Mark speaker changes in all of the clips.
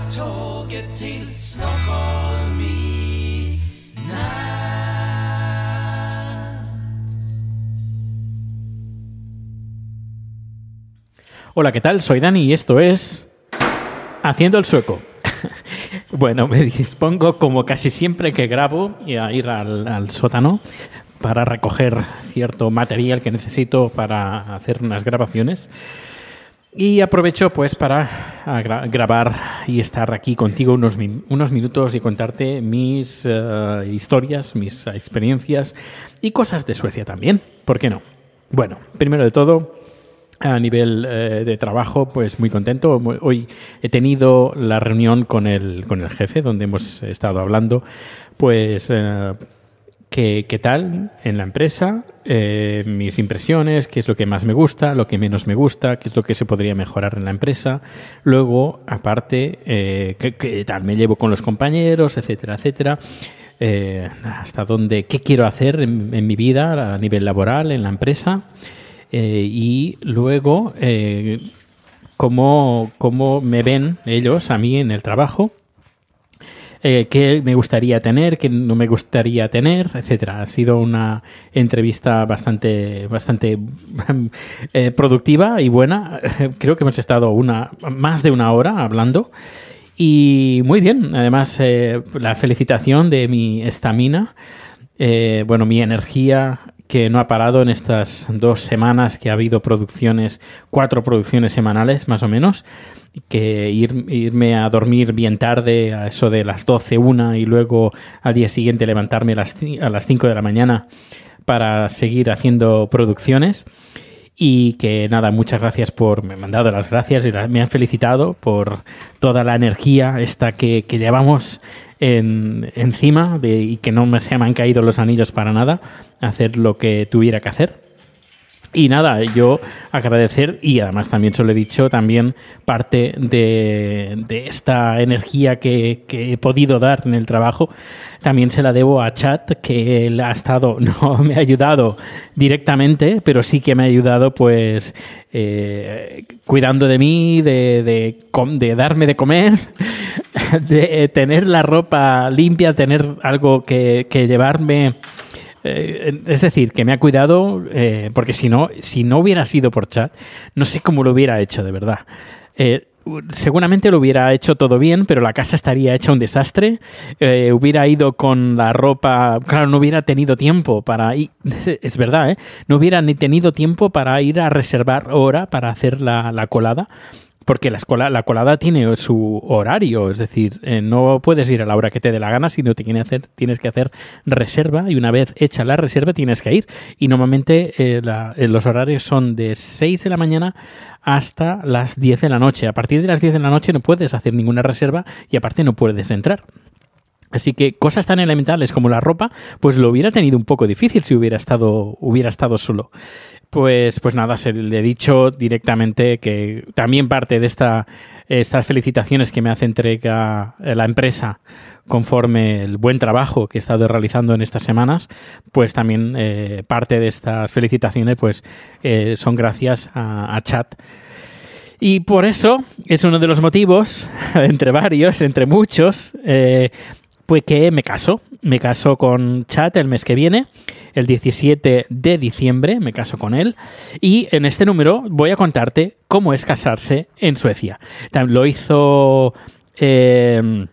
Speaker 1: Tåget till Stockholm i
Speaker 2: Hola, ¿qué tal? Soy Dani y esto es Haciendo el Sueco. bueno, me dispongo como casi siempre que grabo a ir al, al sótano para recoger cierto material que necesito para hacer unas grabaciones. Y aprovecho pues para gra- grabar y estar aquí contigo unos, unos minutos y contarte mis eh, historias, mis experiencias y cosas de Suecia también. ¿Por qué no? Bueno, primero de todo, a nivel eh, de trabajo, pues muy contento. Hoy he tenido la reunión con el, con el jefe, donde hemos estado hablando, pues, eh, qué, qué tal en la empresa, eh, mis impresiones, qué es lo que más me gusta, lo que menos me gusta, qué es lo que se podría mejorar en la empresa. Luego, aparte, eh, qué, qué tal me llevo con los compañeros, etcétera, etcétera. Eh, hasta dónde, qué quiero hacer en, mi vida a nivel laboral, en la empresa. Y luego, cómo, cómo me ven ellos a mí en el trabajo eh, qué me gustaría tener, qué no me gustaría tener, etcétera. Ha sido una entrevista bastante, bastante eh, productiva y buena. Creo que hemos estado una, más de una hora hablando. Y muy bien, además eh, la felicitación de mi estamina, eh, bueno, mi energía que no ha parado en estas dos semanas que ha habido producciones, cuatro producciones semanales más o menos, que ir- irme a dormir bien tarde, a eso de las 12, una, y luego al día siguiente levantarme a las, a las 5 de la mañana para seguir haciendo producciones. Y que nada, muchas gracias por, me han dado las gracias y la- me han felicitado por toda la energía esta que, que llevamos en- encima de- y que no me, se me han caído los anillos para nada, hacer lo que tuviera que hacer. Y nada, yo agradecer y además también se lo he dicho, también parte de, esta energía que, he podido dar en el trabajo, también se la debo a Chat, que él ha estado, no me ha ayudado directamente, pero sí que me ha ayudado pues eh, cuidando de mí, de, de darme de comer, de tener la ropa limpia, tener algo que, llevarme. Eh, es decir, que me ha cuidado, eh, porque si no, si no hubiera sido por chat, no sé cómo lo hubiera hecho de verdad. Eh, seguramente lo hubiera hecho todo bien, pero la casa estaría hecha un desastre. Eh, hubiera ido con la ropa, claro, no hubiera tenido tiempo para ir, es verdad, ¿eh? no hubiera ni tenido tiempo para ir a reservar hora para hacer la, la colada. Porque la, escola, la colada tiene su horario, es decir, eh, no puedes ir a la hora que te dé la gana, sino te tiene hacer, tienes que hacer reserva y una vez hecha la reserva tienes que ir. Y normalmente eh, eh, los horarios son de 6 de la mañana hasta las 10 de la noche. A partir de las 10 de la noche no puedes hacer ninguna reserva y aparte no puedes entrar. Así que cosas tan elementales como la ropa, pues lo hubiera tenido un poco difícil si hubiera estado, hubiera estado solo. Pues, pues nada, se le he dicho directamente que también parte de esta, estas felicitaciones que me hace entrega la empresa conforme el buen trabajo que he estado realizando en estas semanas, pues también eh, parte de estas felicitaciones pues eh, son gracias a, a Chat. Y por eso es uno de los motivos, entre varios, entre muchos, eh, pues que me caso. Me caso con Chat el mes que viene, el 17 de diciembre, me caso con él. Y en este número voy a contarte cómo es casarse en Suecia. Lo hizo. eh,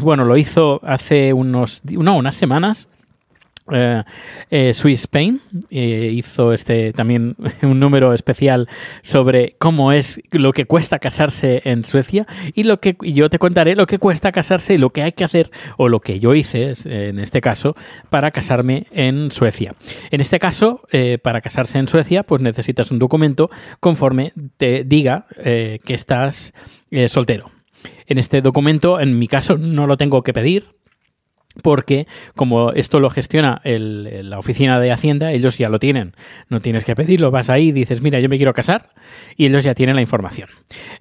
Speaker 2: bueno, lo hizo hace unos, no, unas semanas. Eh, eh, Swiss Spain eh, hizo este también un número especial sobre cómo es lo que cuesta casarse en Suecia y lo que y yo te contaré lo que cuesta casarse y lo que hay que hacer o lo que yo hice en este caso para casarme en Suecia. En este caso, para casarse en Suecia, pues necesitas un documento conforme te diga que estás soltero. En este documento, en mi caso, no lo tengo que pedir, porque como esto lo gestiona el- la oficina de Hacienda, ellos ya lo tienen. No tienes que pedirlo, vas ahí y dices, mira, yo me quiero casar, y ellos ya tienen la información.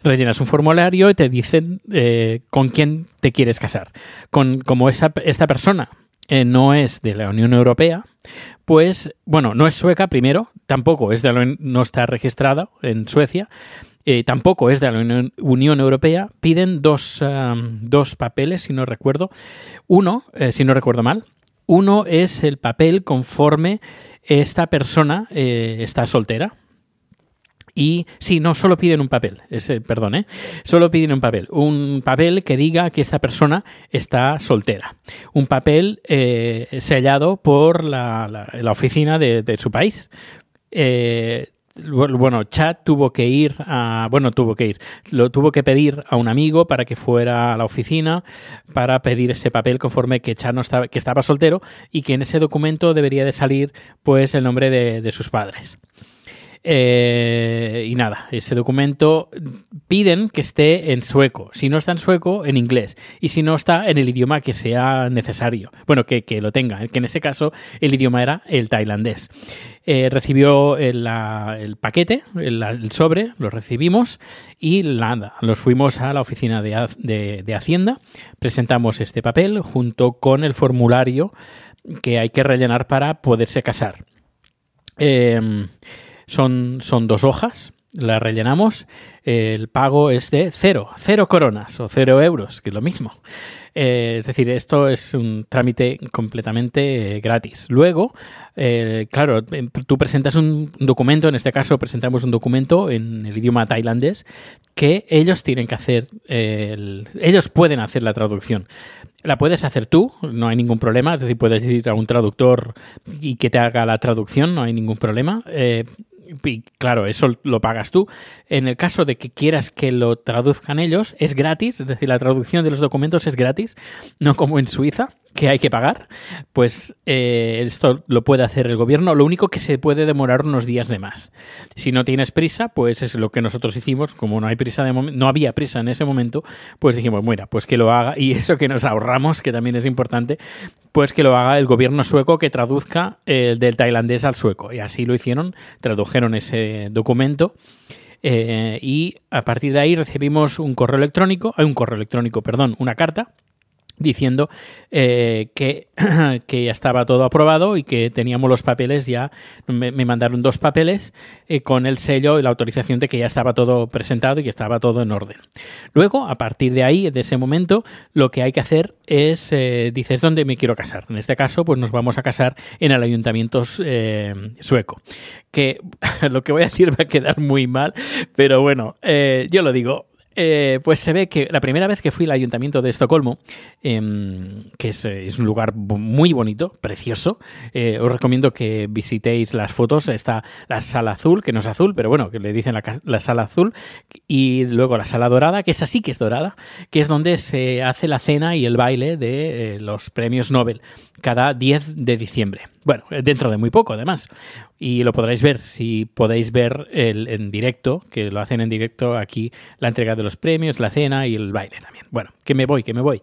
Speaker 2: Rellenas un formulario y te dicen eh, con quién te quieres casar. Con, como esa, esta persona eh, no es de la Unión Europea, pues, bueno, no es sueca primero, tampoco es de la, no está registrada en Suecia, eh, tampoco es de la Unión, Europea, piden dos, um, dos papeles, si no recuerdo. Uno, eh, si no recuerdo mal, uno es el papel conforme esta persona eh, está soltera. Y sí, no, solo piden un papel, ese, perdón, ¿eh? solo piden un papel, un papel que diga que esta persona está soltera, un papel sellado por la, la- oficina de, su país. Bueno, Chad tuvo que ir a, bueno, tuvo que ir, lo tuvo que pedir a un amigo para que fuera a la oficina para pedir ese papel conforme que Chad no estaba, que estaba soltero y que en ese documento debería de salir pues el nombre de, de sus padres. Eh, y nada, ese documento piden que esté en sueco. Si no está en sueco, en inglés. Y si no está en el idioma que sea necesario. Bueno, que, que lo tenga. Que en ese caso el idioma era el tailandés. Eh, recibió el, la- el paquete, el, sobre, lo recibimos y nada, nos fuimos a la oficina de, de- Hacienda, presentamos este papel junto con el formulario que hay que rellenar para poderse casar. Eh, son, son dos hojas, las rellenamos. El pago es de cero, cero coronas o cero euros, que es lo mismo. Eh, es decir, esto es un trámite completamente eh, gratis. Luego, eh, claro, em, tú presentas un documento, en este caso presentamos un documento en el idioma tailandés que ellos tienen que hacer, el- ellos pueden hacer la traducción. La puedes hacer tú, no hay ningún problema, es decir, puedes ir a un traductor y que te haga la traducción, no hay ningún problema. Y claro, eso lo pagas tú. En el caso de que quieras que lo traduzcan ellos, es gratis, es decir, la traducción de los documentos es gratis, no como en Suiza, que hay que pagar. Pues eh, esto lo puede hacer el gobierno, lo único que se puede demorar unos días de más. Si no tienes prisa, pues es lo que nosotros hicimos, como no hay prisa de no había prisa en ese momento, pues dijimos, mira, pues que lo haga, y eso que nos ahorramos, que también es importante, pues que lo haga el gobierno sueco que traduzca el del tailandés al sueco. Y así lo hicieron, tradujeron ese documento. eh, y a partir de ahí recibimos un correo electrónico, hay un correo electrónico, perdón, una carta diciendo eh, que, que ya estaba todo aprobado y que teníamos los papeles ya, me, me mandaron dos papeles eh, con el sello y la autorización de que ya estaba todo presentado y que estaba todo en orden. Luego, a partir de ahí, de ese momento, lo que hay que hacer es, eh, dices, ¿dónde me quiero casar? En este caso, pues nos vamos a casar en el ayuntamiento sueco. Que lo que voy a decir va a quedar muy mal, pero bueno, yo lo digo, eh, pues se ve que la primera vez que fui al ayuntamiento de Estocolmo, em, que es, eh, es un lugar muy bonito, precioso, eh, os recomiendo que visitéis las fotos. Está la sala azul, que no es azul, pero bueno, que le dicen la, la sala azul, y luego la sala dorada, que esa sí que es dorada, que es donde se hace la cena y el baile de eh, los premios Nobel cada 10 de diciembre. Bueno, eh, dentro de muy poco, además. Y lo podréis ver si podéis ver el, en directo, que lo hacen en directo aquí, la entrega de los premios, la cena y el baile también. Bueno, que me voy, que me voy.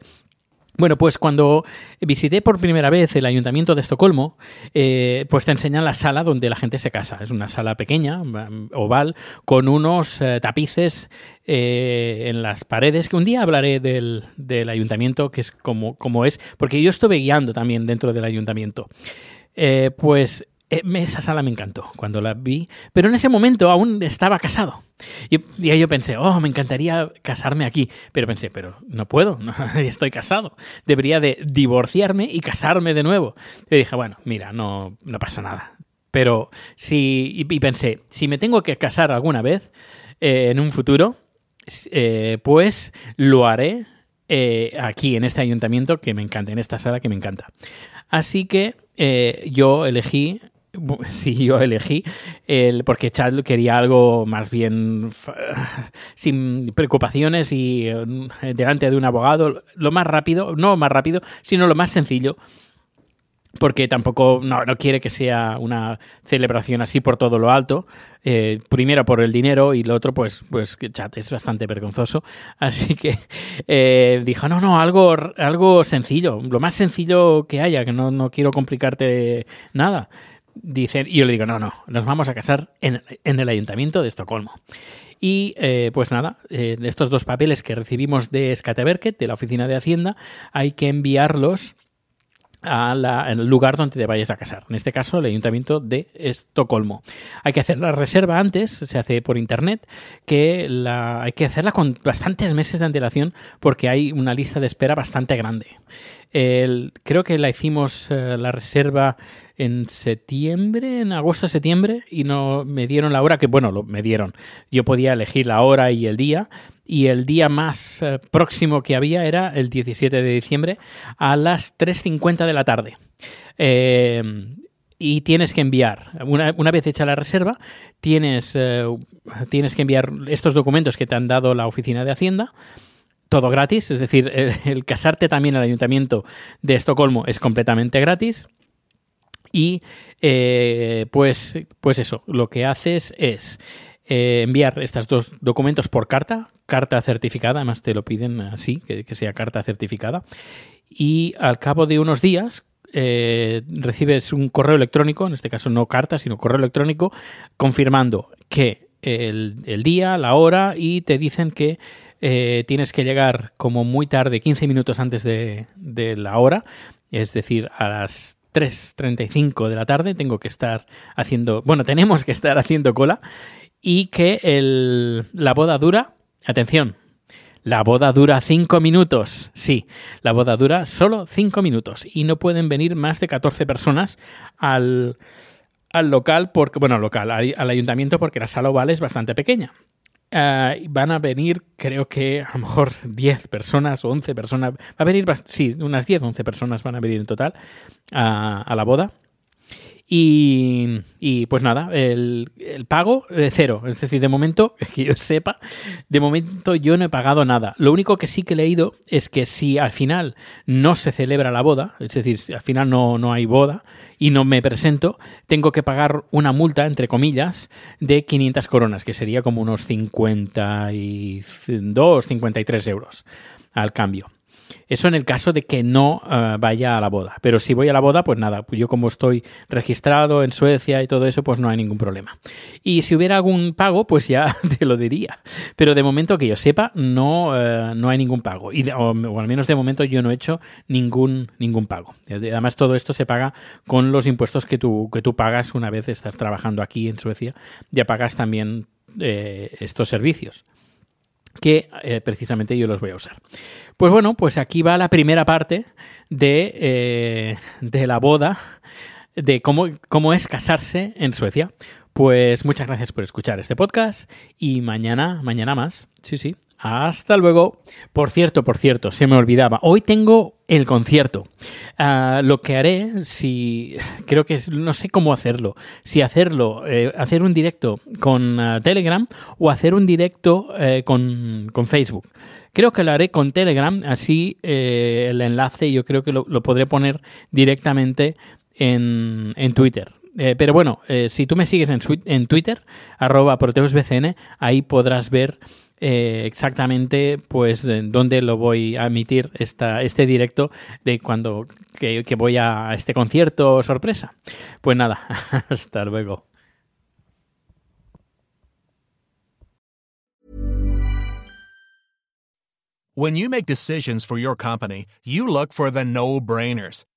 Speaker 2: Bueno, pues cuando visité por primera vez el ayuntamiento de Estocolmo, eh, pues te enseñan la sala donde la gente se casa. Es una sala pequeña, mm, oval, con unos eh, tapices eh, en las paredes, que un día hablaré del, del ayuntamiento, que es como, como es, porque yo estuve guiando también dentro del ayuntamiento. Eh, pues eh, esa sala me encantó cuando la vi, pero en ese momento aún estaba casado. Y, y yo pensé, oh, me encantaría casarme aquí, pero pensé, pero no puedo, estoy casado. Debería de divorciarme y casarme de nuevo. Y dije, bueno, mira, no, no pasa nada. Pero si, y, pensé, si me tengo que casar alguna vez eh, en un futuro, pues lo haré aquí en este ayuntamiento que me encanta, en esta sala que me encanta. Así que yo elegí Sí, yo elegí el, porque Chad quería algo más bien sin preocupaciones y eh, delante de un abogado, lo más rápido, no más rápido, sino lo más sencillo porque tampoco no, quiere que sea una celebración así por todo lo alto. Eh, primero por el dinero y lo otro, pues, pues chat, es bastante vergonzoso. Así que eh, dijo, no, no, algo, algo sencillo, lo más sencillo que haya, que no, no quiero complicarte nada dicen, y yo le digo, no, no, nos vamos a casar en, el ayuntamiento de Estocolmo. Y eh, pues nada, eh, estos dos papeles que recibimos de Skateverket, de la oficina de Hacienda, hay que enviarlos al lugar donde te vayas a casar. En este caso, el Ayuntamiento de Estocolmo. Hay que hacer la reserva antes, se hace por internet, que la, hay que hacerla con bastantes meses de antelación porque hay una lista de espera bastante grande. creo que la hicimos eh, la reserva en septiembre, en agosto, septiembre, y no me dieron la hora, que bueno, lo, me dieron. Yo podía elegir la hora y el día, y el día más eh, próximo que había era el 17 de diciembre a las 3.50 de la tarde. Eh, y tienes que enviar, una, vez hecha la reserva, tienes, eh, tienes que enviar estos documentos que te han dado la oficina de Hacienda todo gratis, es decir, el, casarte también al ayuntamiento de Estocolmo es completamente gratis. Y pues, pues eso, lo que haces es eh, enviar estos dos documentos por carta, carta certificada, además te lo piden así, que, sea carta certificada, y al cabo de unos días eh, recibes un correo electrónico, en este caso no carta, sino correo electrónico, confirmando que el, día, la hora, y te dicen que eh, tienes que llegar como muy tarde, 15 minutos antes de, de la hora, es decir, a las 3.35 de la tarde tengo que estar haciendo, bueno, tenemos que estar haciendo cola y que el, la boda dura, atención, la boda dura cinco minutos. Sí, la boda dura solo cinco minutos y no pueden venir más de 14 personas al, al local, porque, bueno, al local, al, ayuntamiento, porque la sala oval es bastante pequeña. Eh, van a venir, creo que a lo mejor 10 personas o 11 personas. Va a venir, sí, unas 10 o 11 personas van a venir en total a la boda. Y, pues nada, el, pago de cero. Es decir, de momento, que yo sepa, de momento yo no he pagado nada. Lo único que sí que he leído es que si al final no se celebra la boda, es decir, si al final no, no hay boda y no me presento, tengo que pagar una multa, entre comillas, de 500 coronas, que sería como unos 52, 53 euros al cambio. Eso en el caso de que no uh, vaya a la boda. Pero si voy a la boda, pues nada, pues yo como estoy registrado en Suecia y todo eso, pues no hay ningún problema. Y si hubiera algún pago, pues ya te lo diría. Pero de momento que yo sepa, no, uh, no hay ningún pago. Y de, o, o, al menos de momento yo no he hecho ningún, ningún pago. Además, todo esto se paga con los impuestos que tú, que tú pagas una vez estás trabajando aquí en Suecia. Ya pagas también eh, estos servicios que eh, precisamente yo los voy a usar. Pues bueno, pues aquí va la primera parte de, eh, de la boda, de cómo, cómo es casarse en Suecia. Pues muchas gracias por escuchar este podcast y mañana, mañana más. Sí, sí. Hasta luego. Por cierto, por cierto, se me olvidaba. Hoy tengo el concierto. Uh, lo que haré, si creo que no sé cómo hacerlo. Si hacerlo, eh, hacer un directo con uh, Telegram o hacer un directo eh, con, con, Facebook. Creo que lo haré con Telegram, así eh, el enlace yo creo que lo, lo podré poner directamente en, en Twitter. Eh, pero bueno, eh, si tú me sigues en, en Twitter, arroba proteusbcn, ahí podrás ver eh, exactamente pues dónde lo voy a emitir esta, este directo de cuando que, que voy a este concierto sorpresa. Pues nada, hasta luego.
Speaker 3: When you make decisions for your company, you look for the no-brainers.